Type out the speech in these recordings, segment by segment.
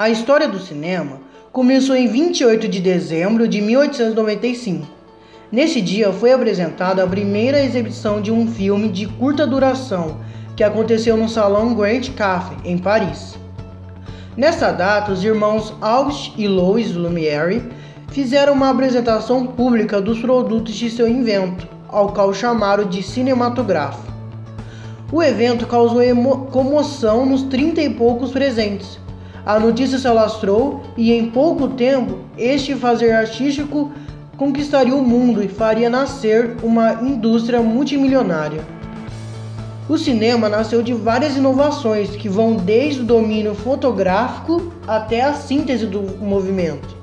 A história do cinema começou em 28 de dezembro de 1895. Nesse dia foi apresentada a primeira exibição de um filme de curta duração que aconteceu no Salão Grand Café, em Paris. Nessa data, os irmãos Auguste e Louis Lumière fizeram uma apresentação pública dos produtos de seu invento, ao qual chamaram de cinematográfico. O evento causou comoção nos trinta e poucos presentes, a notícia se alastrou e em pouco tempo este fazer artístico conquistaria o mundo e faria nascer uma indústria multimilionária. O cinema nasceu de várias inovações que vão desde o domínio fotográfico até a síntese do movimento.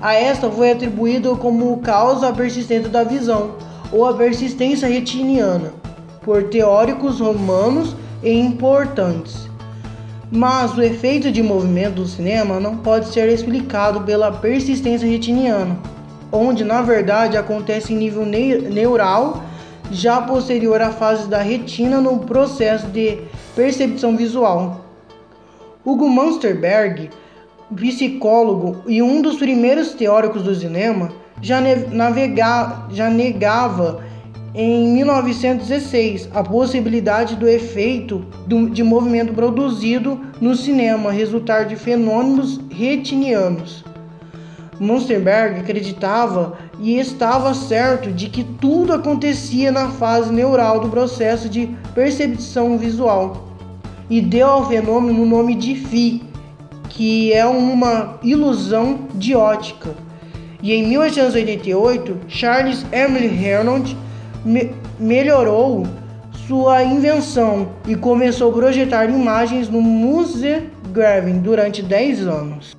A esta foi atribuído como causa a persistência da visão, ou a persistência retiniana, por teóricos romanos e importantes. Mas o efeito de movimento do cinema não pode ser explicado pela persistência retiniana, onde na verdade acontece em nível neural já posterior à fase da retina no processo de percepção visual. Hugo Munsterberg, psicólogo e um dos primeiros teóricos do cinema, já, navega, já negava em 1916 a possibilidade do efeito de movimento produzido no cinema resultar de fenômenos retinianos. Munsterberg acreditava e estava certo de que tudo acontecia na fase neural do processo de percepção visual e deu ao fenômeno o nome de Phi, que é uma ilusão de ótica. E em 1888, Charles Emily Reynolds me melhorou sua invenção e começou a projetar imagens no Musée Gravin durante 10 anos.